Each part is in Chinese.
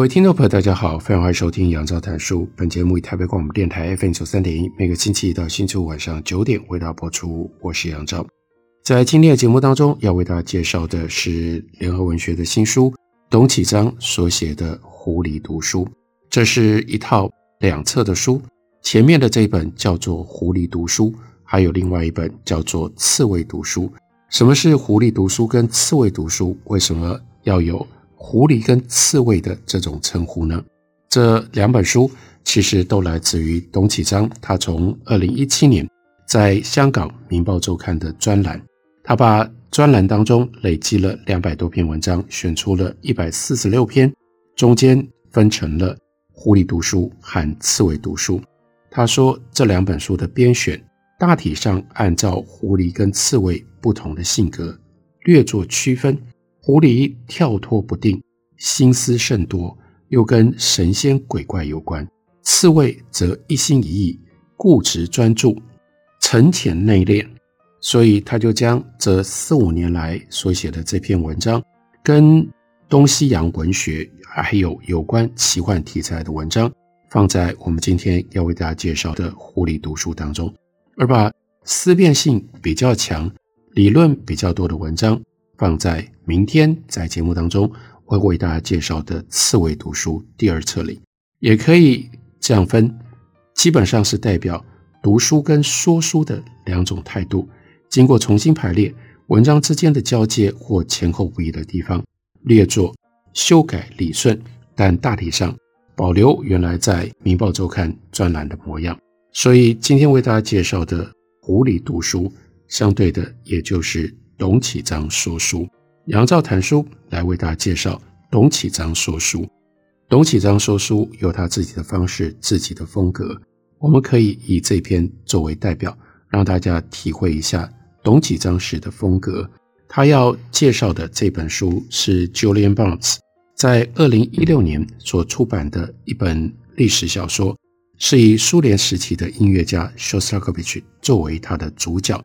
各位听众朋友，大家好，非常欢迎收听杨照谈书。本节目以台北广播电台 FM 九三点一，每个星期一到星期五晚上九点为大家播出。我是杨照。在今天的节目当中，要为大家介绍的是联合文学的新书，董启章所写的《狐狸读书》。这是一套两册的书，前面的这一本叫做《狐狸读书》，还有另外一本叫做《刺猬读书》。什么是狐狸读书跟刺猬读书？为什么要有？狐狸跟刺猬的这种称呼呢？这两本书其实都来自于董启章。他从二零一七年在香港《明报周刊》的专栏，他把专栏当中累积了两百多篇文章，选出了一百四十六篇，中间分成了《狐狸读书》和《刺猬读书》。他说这两本书的编选大体上按照狐狸跟刺猬不同的性格略作区分。狐狸跳脱不定，心思甚多，又跟神仙鬼怪有关；刺猬则一心一意，固执专注，沉潜内敛。所以他就将这四五年来所写的这篇文章，跟东西洋文学还有有关奇幻题材的文章，放在我们今天要为大家介绍的《狐狸读书》当中，而把思辨性比较强、理论比较多的文章。放在明天在节目当中会为大家介绍的《刺猬读书》第二册里，也可以这样分，基本上是代表读书跟说书的两种态度，经过重新排列，文章之间的交接或前后不一的地方，略作修改理顺，但大体上保留原来在《明报周刊》专栏的模样。所以今天为大家介绍的《狐狸读书》，相对的也就是。董启章说书，杨照谈书来为大家介绍董启章说书。董启章说书有他自己的方式、自己的风格。我们可以以这篇作为代表，让大家体会一下董启章式的风格。他要介绍的这本书是 Julian Barnes 在二零一六年所出版的一本历史小说，是以苏联时期的音乐家 Shostakovich 作为他的主角。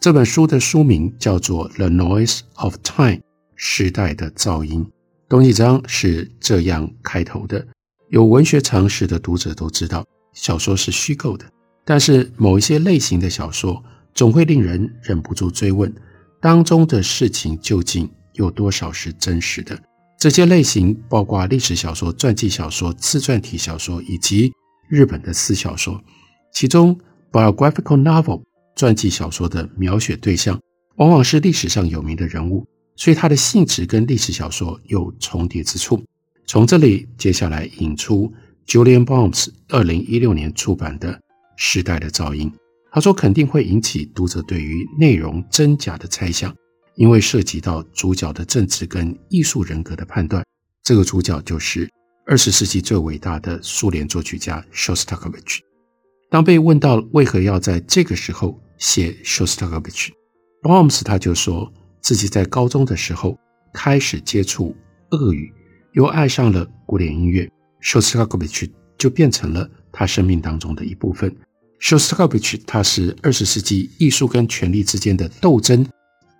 这本书的书名叫做《The Noise of Time》，时代的噪音。董启章是这样开头的：有文学常识的读者都知道，小说是虚构的，但是某一些类型的小说总会令人忍不住追问，当中的事情究竟有多少是真实的？这些类型包括历史小说、传记小说、自传体小说以及日本的私小说，其中 biographical novel。传记小说的描写对象往往是历史上有名的人物，所以它的性质跟历史小说有重叠之处。从这里，接下来引出 Julian Barnes 二零一六年出版的《时代的噪音》，他说肯定会引起读者对于内容真假的猜想，因为涉及到主角的政治跟艺术人格的判断。这个主角就是二十世纪最伟大的苏联作曲家 Shostakovich。当被问到为何要在这个时候，写 Shostakovich，Barnes 他就说自己在高中的时候开始接触俄语，又爱上了古典音乐，Shostakovich 就变成了他生命当中的一部分。Shostakovich 他是二十世纪艺术跟权力之间的斗争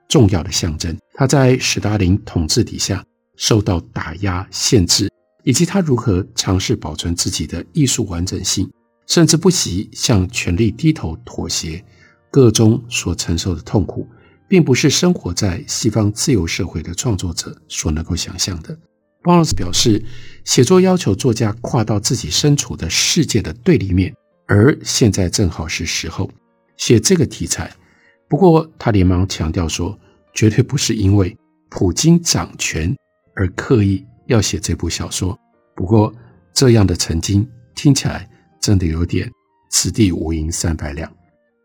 重要的象征。他在史达林统治底下受到打压限制，以及他如何尝试保存自己的艺术完整性，甚至不惜向权力低头妥协。个中所承受的痛苦，并不是生活在西方自由社会的创作者所能够想象的。鲍尔表示，写作要求作家跨到自己身处的世界的对立面，而现在正好是时候写这个题材。不过，他连忙强调说，绝对不是因为普京掌权而刻意要写这部小说。不过，这样的曾经听起来真的有点“此地无银三百两”。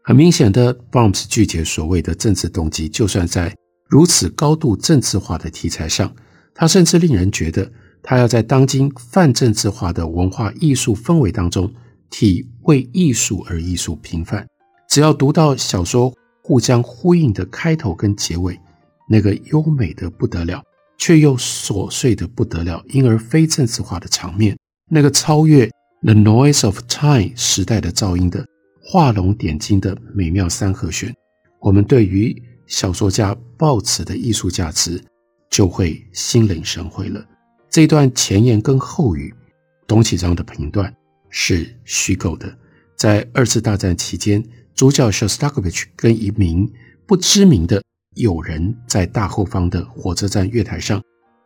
很明显的，Barnes 拒绝所谓的政治动机，就算在如此高度政治化的题材上，他甚至令人觉得他要在当今泛政治化的文化艺术氛围当中，替为艺术而艺术平反。只要读到小说互相呼应的开头跟结尾，那个优美的不得了，却又琐碎的不得了，因而非政治化的场面，那个超越 The Noise of Time 时代的噪音的画龙点睛的美妙三和弦，我们对于小说家抱持的艺术价值就会心领神会了。这段前言跟后语，董启章的评断是虚构的。在二次大战期间，主角萧斯塔科维奇跟一名不知名的友人在大后方的火车站月台上，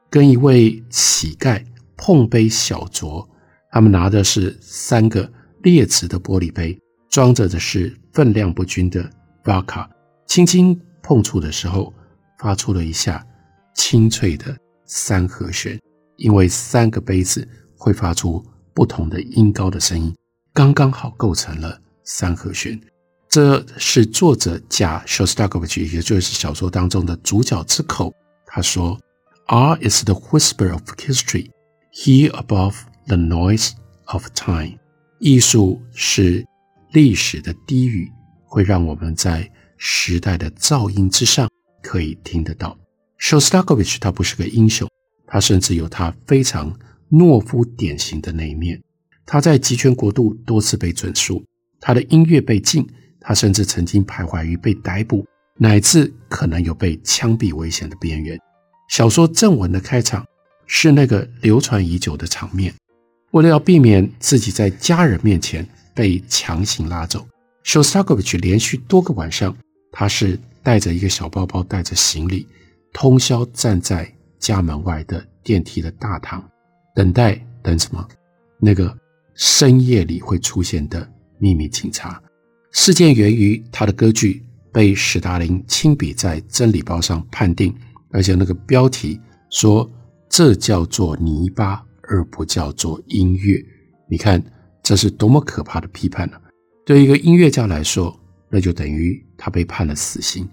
跟一位乞丐碰杯小酌。他们拿的是三个劣质的玻璃杯，装着的是分量不均的 vodka，轻轻。碰触的时候，发出了一下清脆的三和弦，因为三个杯子会发出不同的音高的声音，刚刚好构成了三和弦。这是作者贾萧斯塔科维奇，也就是小说当中的主角之口。他说：“R is the whisper of history, here above the noise of time。”艺术是历史的低语，会让我们在。时代的噪音之上，可以听得到。萧斯塔科维奇他不是个英雄，他甚至有他非常懦夫典型的那一面。他在极权国度多次被准书，他的音乐被禁，他甚至曾经徘徊于被逮捕，乃至可能有被枪毙危险的边缘。小说正文的开场是那个流传已久的场面，为了要避免自己在家人面前被强行拉走，Shostakovich 连续多个晚上。他是带着一个小包包，带着行李，通宵站在家门外的电梯的大堂，等待等什么？那个深夜里会出现的秘密警察。事件源于他的歌剧被史达林亲笔在真理报上判定，而且那个标题说这叫做泥巴，而不叫做音乐。你看这是多么可怕的批判呢？对一个音乐家来说。那就等于他被判了死刑。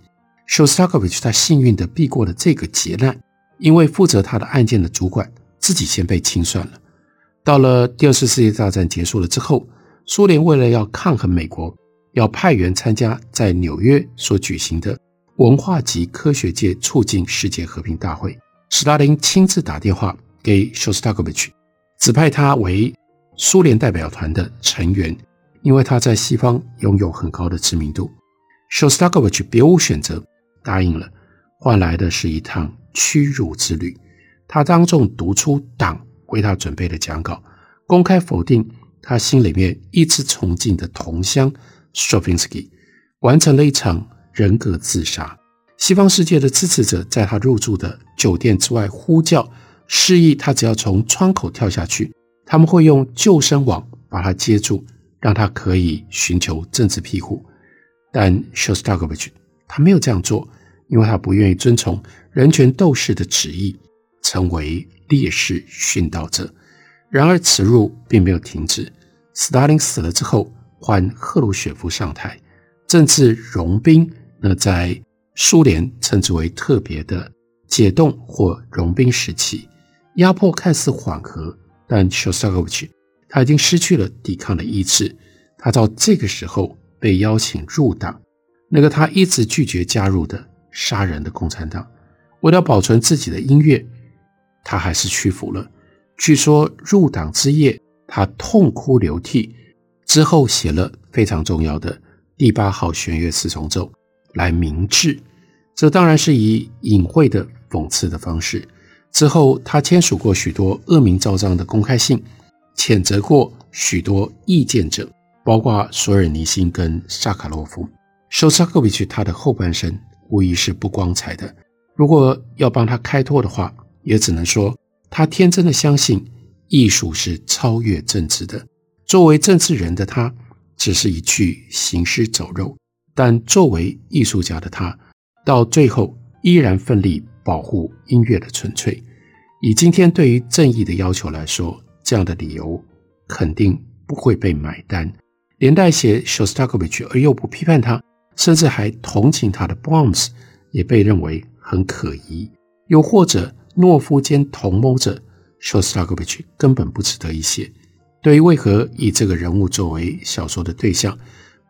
萧斯塔科维奇他幸运地避过了这个劫难，因为负责他的案件的主管自己先被清算了。到了第二次世界大战结束了之后，苏联为了要抗衡美国，要派员参加在纽约所举行的文化及科学界促进世界和平大会，史达林亲自打电话给萧斯塔科维奇，指派他为苏联代表团的成员。因为他在西方拥有很高的知名度，萧斯塔科维奇别无选择，答应了，换来的是一趟屈辱之旅。他当众读出党为他准备的讲稿，公开否定他心里面一直崇敬的同乡斯特宾斯基，完成了一场人格自杀。西方世界的支持者在他入住的酒店之外呼叫，示意他只要从窗口跳下去，他们会用救生网把他接住。让他可以寻求政治庇护，但萧斯塔科维奇他没有这样做，因为他不愿意遵从人权斗士的旨意，成为烈士殉道者。然而此路并没有停止。斯大林死了之后，换赫鲁雪夫上台，政治融冰，那在苏联称之为特别的解冻或融冰时期，压迫看似缓和，但萧斯塔科维奇。他已经失去了抵抗的意志，他到这个时候被邀请入党，那个他一直拒绝加入的杀人的共产党。为了保存自己的音乐，他还是屈服了。据说入党之夜，他痛哭流涕，之后写了非常重要的第八号弦乐四重奏来明志。这当然是以隐晦的讽刺的方式。之后，他签署过许多恶名昭彰的公开信。谴责过许多意见者，包括索尔尼辛跟萨卡洛夫。萧斯塔科维奇他的后半生无疑是不光彩的。如果要帮他开脱的话，也只能说他天真的相信艺术是超越政治的。作为政治人的他，只是一具行尸走肉；但作为艺术家的他，到最后依然奋力保护音乐的纯粹。以今天对于正义的要求来说。这样的理由肯定不会被买单，连带写萧斯塔科维奇而又不批判他，甚至还同情他的 Bombs 也被认为很可疑，又或者懦夫兼同谋者修斯塔科维奇根本不值得一写。对于为何以这个人物作为小说的对象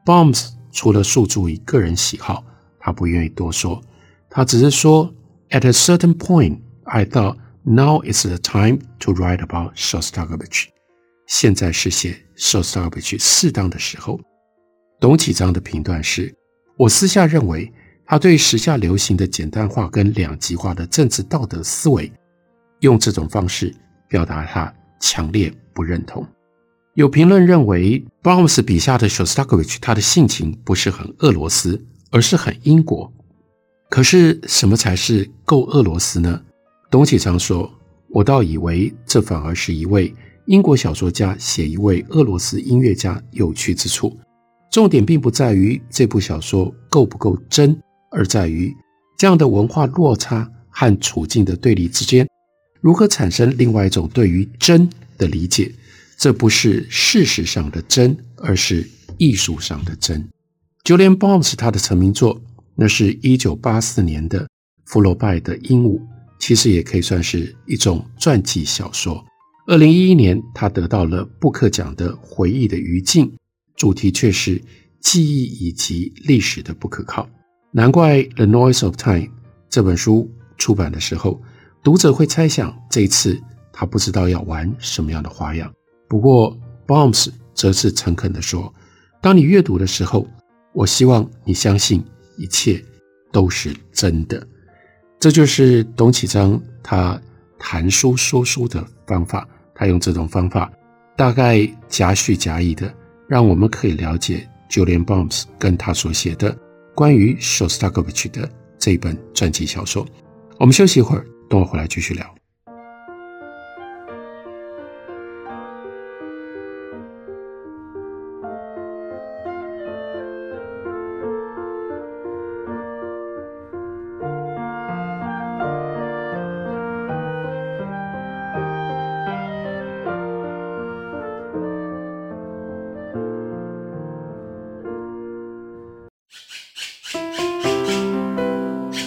，Bombs 除了诉诸于个人喜好，他不愿意多说。他只是说，At a certain point, I thought now is the time to write about Shostakovich。现在是写 Shostakovich 适当的时候。董启章的评断是：我私下认为，他对时下流行的简单化跟两极化的政治道德思维，用这种方式表达他强烈不认同。有评论认为 BOMS 笔下的 Shostakovich 他的性情不是很俄罗斯，而是很英国。可是，什么才是够俄罗斯呢？董启章说：“我倒以为这反而是一位英国小说家写一位俄罗斯音乐家有趣之处。重点并不在于这部小说够不够真，而在于这样的文化落差和处境的对立之间，如何产生另外一种对于真的理解。”这不是事实上的真，而是艺术上的真。就连 Bombs 他的成名作，那是一九八四年的《福楼拜的鹦鹉》，其实也可以算是一种传记小说。二零一一年，他得到了布克奖的《回忆的余烬》，主题却是记忆以及历史的不可靠。难怪《The Noise of Time》这本书出版的时候，读者会猜想这次他不知道要玩什么样的花样。不过，Bombs 则是诚恳地说：“当你阅读的时候，我希望你相信一切都是真的。”这就是董启章他谈书说书的方法。他用这种方法，大概夹叙夹议的，让我们可以了解 Julian Bombs 跟他所写的关于 Shostakovich 的这一本传记小说。我们休息一会儿，等我回来继续聊。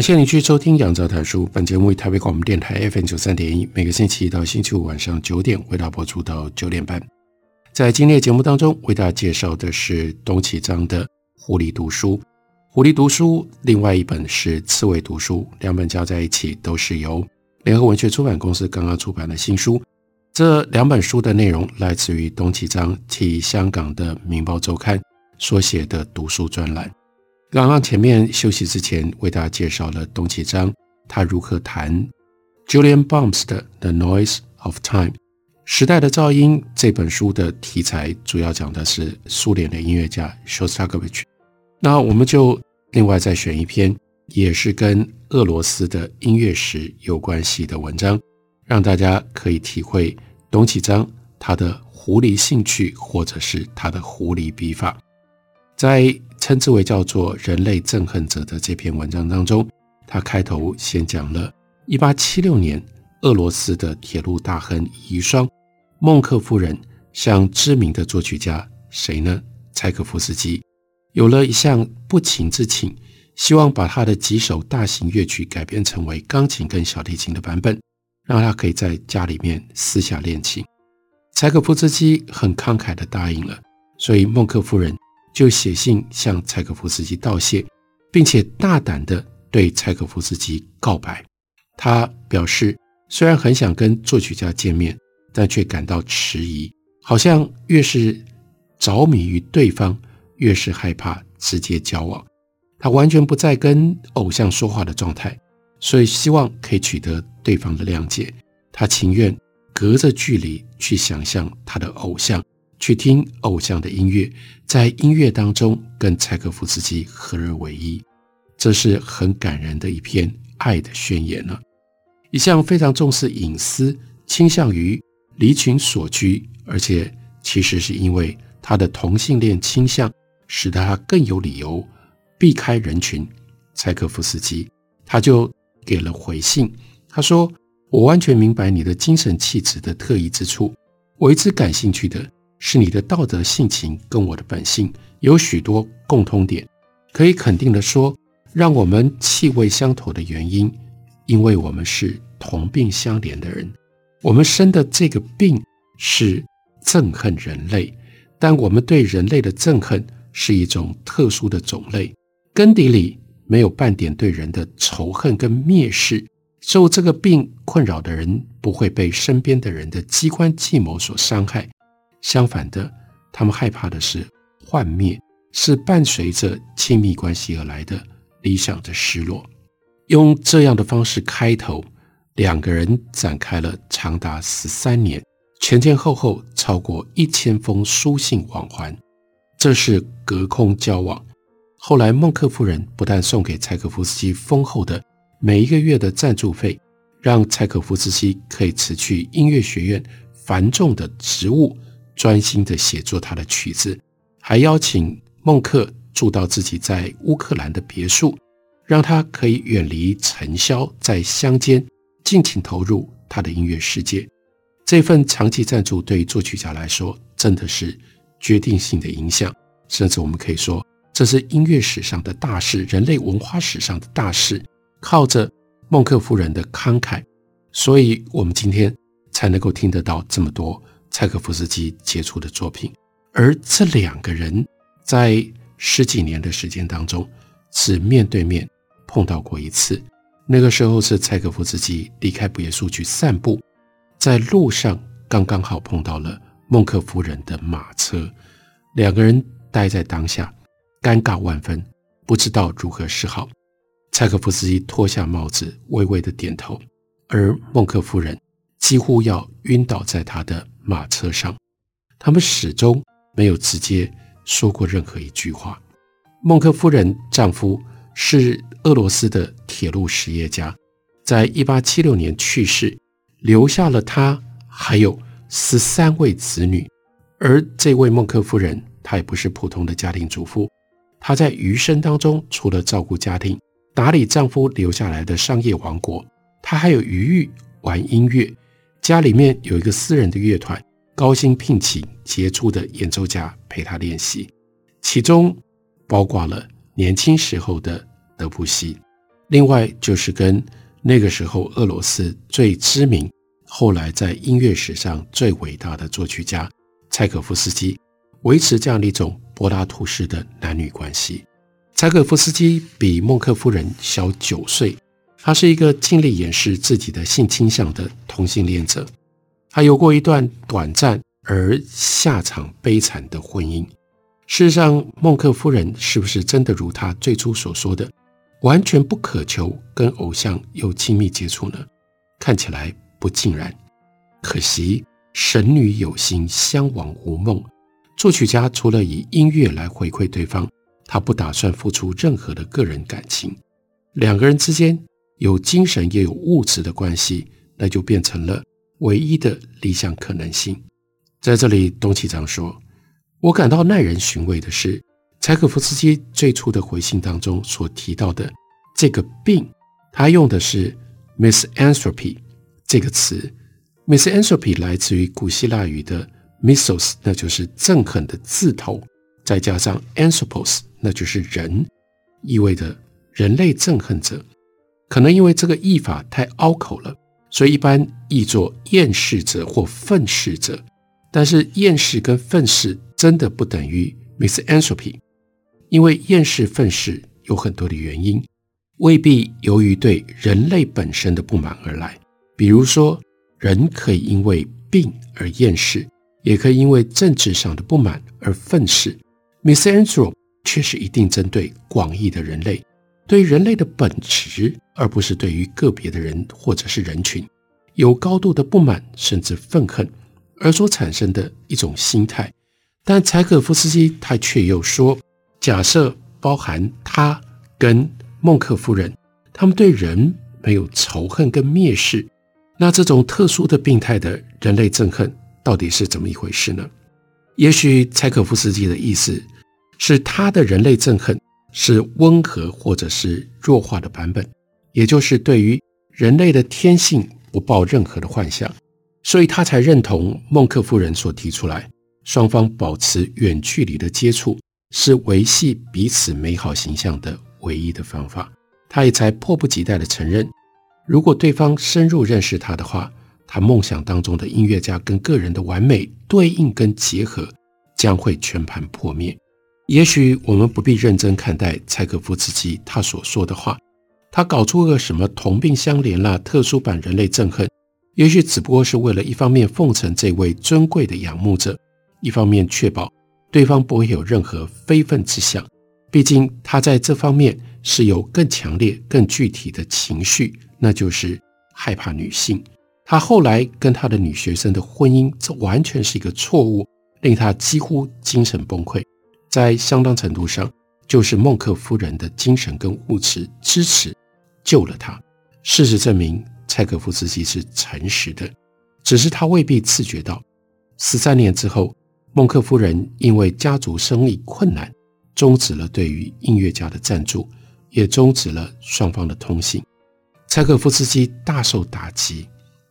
感谢你去收听《杨照谈书》。本节目为台北广播电台 FM 九三点一，每个星期一到星期五晚上九点为大家播出到九点半。在今天的节目当中，为大家介绍的是东启章的《狐狸读书》。《狐狸读书》另外一本是《刺猬读书》，两本加在一起都是由联合文学出版公司刚刚出版的新书。这两本书的内容来自于东启章替香港的《明报周刊》所写的读书专栏。刚刚前面休息之前，为大家介绍了董启章他如何谈 Julian Bombs 的《The Noise of Time》时代的噪音这本书的题材，主要讲的是苏联的音乐家 Shostakovich。那我们就另外再选一篇，也是跟俄罗斯的音乐史有关系的文章，让大家可以体会董启章他的狐狸兴趣，或者是他的狐狸笔法，在。称之为叫做“人类憎恨者”的这篇文章当中，他开头先讲了1876年俄罗斯的铁路大亨遗孀孟克夫人向知名的作曲家谁呢？柴可夫斯基有了一项不情之请，希望把他的几首大型乐曲改编成为钢琴跟小提琴的版本，让他可以在家里面私下练琴。柴可夫斯基很慷慨地答应了，所以孟克夫人就写信向柴可夫斯基道谢，并且大胆地对柴可夫斯基告白。他表示，虽然很想跟作曲家见面，但却感到迟疑，好像越是着迷于对方，越是害怕直接交往。他完全不在跟偶像说话的状态，所以希望可以取得对方的谅解。他情愿。隔着距离去想象他的偶像，去听偶像的音乐，在音乐当中跟柴可夫斯基合而为一，这是很感人的一篇爱的宣言了。一向非常重视隐私，倾向于离群索居，而且其实是因为他的同性恋倾向，使得他更有理由避开人群。柴可夫斯基他就给了回信，他说。我完全明白你的精神气质的特异之处。我一直感兴趣的是你的道德性情跟我的本性有许多共通点。可以肯定的说，让我们气味相投的原因，因为我们是同病相怜的人。我们生的这个病是憎恨人类，但我们对人类的憎恨是一种特殊的种类，根底里没有半点对人的仇恨跟蔑视。受这个病困扰的人不会被身边的人的机关计谋所伤害，相反的，他们害怕的是幻灭，是伴随着亲密关系而来的理想的失落。用这样的方式开头，两个人展开了长达十三年、前前后后超过一千封书信往还，这是隔空交往。后来，孟克夫人不但送给柴可夫斯基丰厚的。每一个月的赞助费，让柴可夫斯基可以辞去音乐学院繁重的职务，专心的写作他的曲子，还邀请孟克住到自己在乌克兰的别墅，让他可以远离尘嚣，在乡间尽情投入他的音乐世界。这份长期赞助对于作曲家来说，真的是决定性的影响，甚至我们可以说，这是音乐史上的大事，人类文化史上的大事。靠着孟克夫人的慷慨，所以我们今天才能够听得到这么多柴可夫斯基杰出的作品。而这两个人在十几年的时间当中，只面对面碰到过一次。那个时候是柴可夫斯基离开别墅去散步，在路上刚刚好碰到了孟克夫人的马车，两个人待在当下，尴尬万分，不知道如何是好。柴可夫斯基脱下帽子，微微的点头，而孟克夫人几乎要晕倒在他的马车上。他们始终没有直接说过任何一句话。孟克夫人丈夫是俄罗斯的铁路实业家，在一八七六年去世，留下了他还有十三位子女。而这位孟克夫人，她也不是普通的家庭主妇，她在余生当中，除了照顾家庭，打理丈夫留下来的商业王国，她还有余裕玩音乐。家里面有一个私人的乐团，高薪聘请杰出的演奏家陪他练习，其中包括了年轻时候的德布西，另外就是跟那个时候俄罗斯最知名、后来在音乐史上最伟大的作曲家柴可夫斯基，维持这样的一种柏拉图式的男女关系。柴可夫斯基比孟克夫人小九岁，他是一个尽力掩饰自己的性倾向的同性恋者。他有过一段短暂而下场悲惨的婚姻。事实上，孟克夫人是不是真的如他最初所说的，完全不渴求跟偶像有亲密接触呢？看起来不尽然。可惜神女有心，相往无梦。作曲家除了以音乐来回馈对方。他不打算付出任何的个人感情，两个人之间有精神也有物质的关系，那就变成了唯一的理想可能性。在这里，东启长说：“我感到耐人寻味的是，柴可夫斯基最初的回信当中所提到的这个病，他用的是 misanthropy 这个词。misanthropy 来自于古希腊语的 ‘misos’，那就是憎恨的字头，再加上 anthropos 那就是人，意味着人类憎恨者。可能因为这个译法太拗口了，所以一般译作厌世者或愤世者。但是厌世跟愤世真的不等于 misanthropy，因为厌世愤世有很多的原因，未必由于对人类本身的不满而来。比如说，人可以因为病而厌世，也可以因为政治上的不满而愤世。misanthropy 却是一定针对广义的人类。对人类的本质，而不是对于个别的人或者是人群有高度的不满甚至愤恨而所产生的一种心态。但柴可夫斯基他却又说，假设包含他跟孟克夫人，他们对人没有仇恨跟蔑视，那这种特殊的病态的人类憎恨到底是怎么一回事呢？也许柴可夫斯基的意思是他的人类憎恨。是温和或者是弱化的版本，也就是对于人类的天性不抱任何的幻想，所以他才认同孟克夫人所提出来，双方保持远距离的接触是维系彼此美好形象的唯一的方法。他也才迫不及待地承认，如果对方深入认识他的话，他梦想当中的音乐家跟个人的完美对应跟结合将会全盘破灭。也许我们不必认真看待柴可夫斯基他所说的话，他搞出个什么同病相怜啦、特殊版人类憎恨，也许只不过是为了一方面奉承这位尊贵的仰慕者，一方面确保对方不会有任何非分之想。毕竟他在这方面是有更强烈、更具体的情绪，那就是害怕女性。他后来跟他的女学生的婚姻，这完全是一个错误，令他几乎精神崩溃。在相当程度上，就是孟克夫人的精神跟物质支持救了他。事实证明，柴可夫斯基是诚实的，只是他未必自觉到。十三年之后，孟克夫人因为家族生意困难，终止了对于音乐家的赞助，也终止了双方的通信。柴可夫斯基大受打击，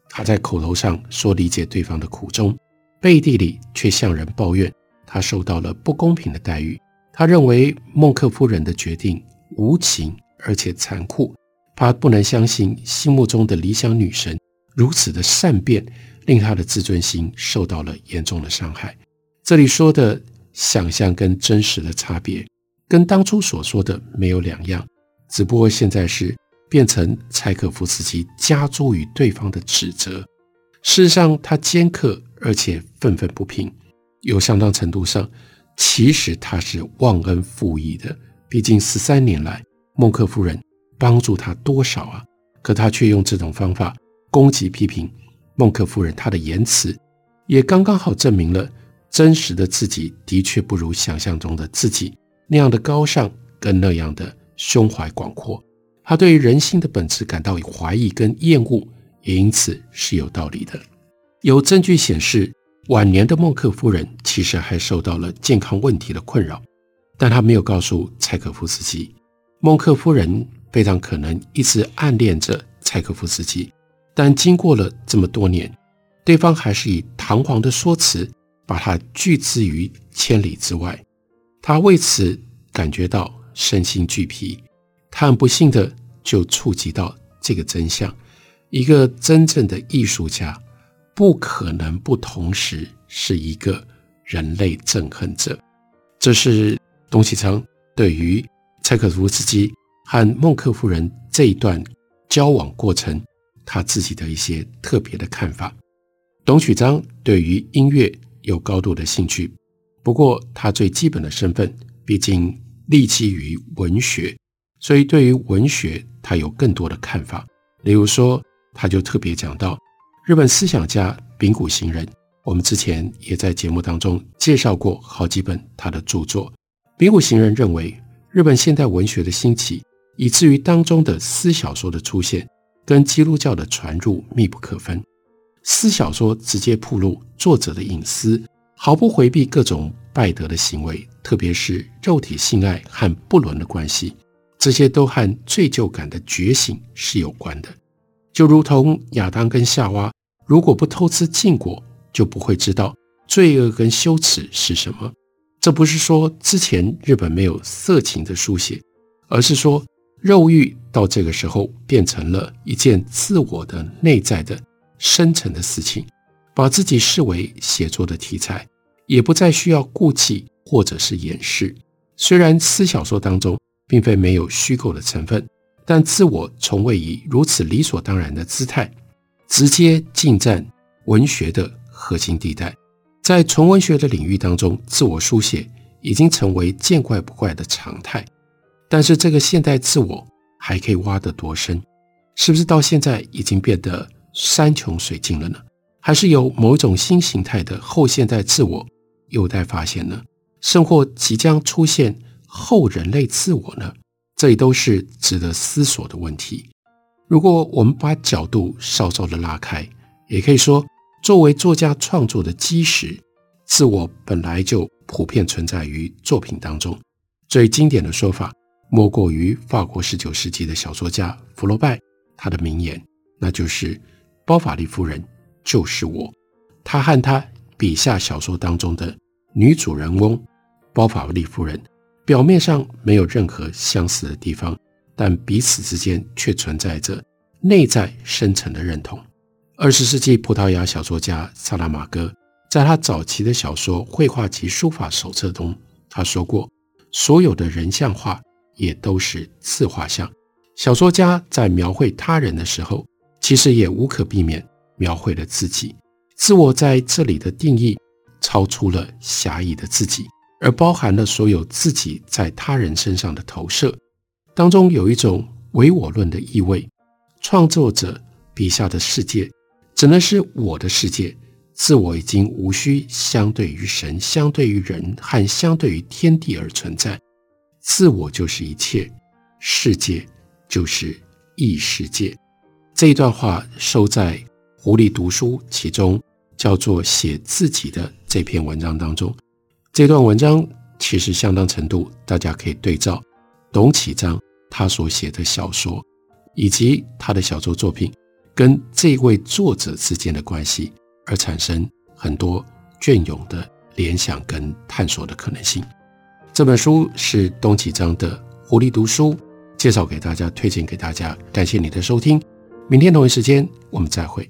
他在口头上说理解对方的苦衷，背地里却向人抱怨。他受到了不公平的待遇。他认为孟克夫人的决定无情而且残酷。他不能相信心目中的理想女神如此的善变，令他的自尊心受到了严重的伤害。这里说的想象跟真实的差别，跟当初所说的没有两样，只不过现在是变成柴可夫斯基加诸于对方的指责。事实上，他尖刻而且愤愤不平。有相当程度上，其实他是忘恩负义的。毕竟十三年来，孟克夫人帮助他多少啊？可他却用这种方法攻击批评孟克夫人，他的言辞也刚刚好证明了真实的自己的确不如想象中的自己那样的高尚跟那样的胸怀广阔。他对于人性的本质感到怀疑跟厌恶，也因此是有道理的。有证据显示。晚年的孟克夫人其实还受到了健康问题的困扰，但她没有告诉柴可夫斯基。孟克夫人非常可能一直暗恋着柴可夫斯基，但经过了这么多年，对方还是以堂皇的说辞把他拒之于千里之外。他为此感觉到身心俱疲。他很不幸的就触及到这个真相：一个真正的艺术家。不可能不同时是一个人类憎恨者，这是董启章对于柴可夫斯基和孟克夫人这一段交往过程他自己的一些特别的看法。董启章对于音乐有高度的兴趣，不过他最基本的身份毕竟立基于文学，所以对于文学他有更多的看法。例如说，他就特别讲到。日本思想家柄谷行人，我们之前也在节目当中介绍过好几本他的著作。柄谷行人认为，日本现代文学的兴起，以至于当中的私小说的出现，跟基督教的传入密不可分。私小说直接暴露作者的隐私，毫不回避各种败德的行为，特别是肉体性爱和不伦的关系，这些都和罪疚感的觉醒是有关的。就如同亚当跟夏娃。如果不偷吃禁果，就不会知道罪恶跟羞耻是什么？这不是说之前日本没有色情的书写，而是说肉欲到这个时候变成了一件自我的内在的深层的事情，把自己视为写作的题材，也不再需要顾忌或者是掩饰。虽然私小说当中并非没有虚构的成分，但自我从未以如此理所当然的姿态，直接进占文学的核心地带。在纯文学的领域当中，自我书写已经成为见怪不怪的常态。但是，这个现代自我还可以挖得多深？是不是到现在已经变得山穷水尽了呢？还是有某种新形态的后现代自我有待发现呢？甚或即将出现后人类自我呢？这也都是值得思索的问题。如果我们把角度稍稍的拉开，也可以说。作为作家创作的基石，自我本来就普遍存在于作品当中。最经典的说法，莫过于法国十九世纪的小说家福楼拜他的名言，那就是“包法利夫人就是我”。他和他笔下小说当中的女主人翁包法利夫人，表面上没有任何相似的地方，但彼此之间却存在着内在深层的认同。二十世纪葡萄牙小说家萨拉马戈在他早期的小说《绘画及书法手册》中，他说过：“所有的人像画也都是自画像。”小说家在描绘他人的时候，其实也无可避免描绘了自己。自我在这里的定义超出了狭义的自己，而包含了所有自己在他人身上的投射，当中有一种唯我论的意味。创作者笔下的世界。只能是我的世界，自我已经无需相对于神、相对于人和相对于天地而存在。自我就是一切，世界就是异世界。这一段话收在《狐狸读书》其中，叫做“写自己的”这篇文章当中。这段文章其实相当程度，大家可以对照董启章他所写的小说，以及他的小说作品。跟这位作者之间的关系，而产生很多隽永的联想跟探索的可能性。这本书是董启章的《狐狸读书》，介绍给大家，推荐给大家。感谢你的收听，明天同一时间我们再会。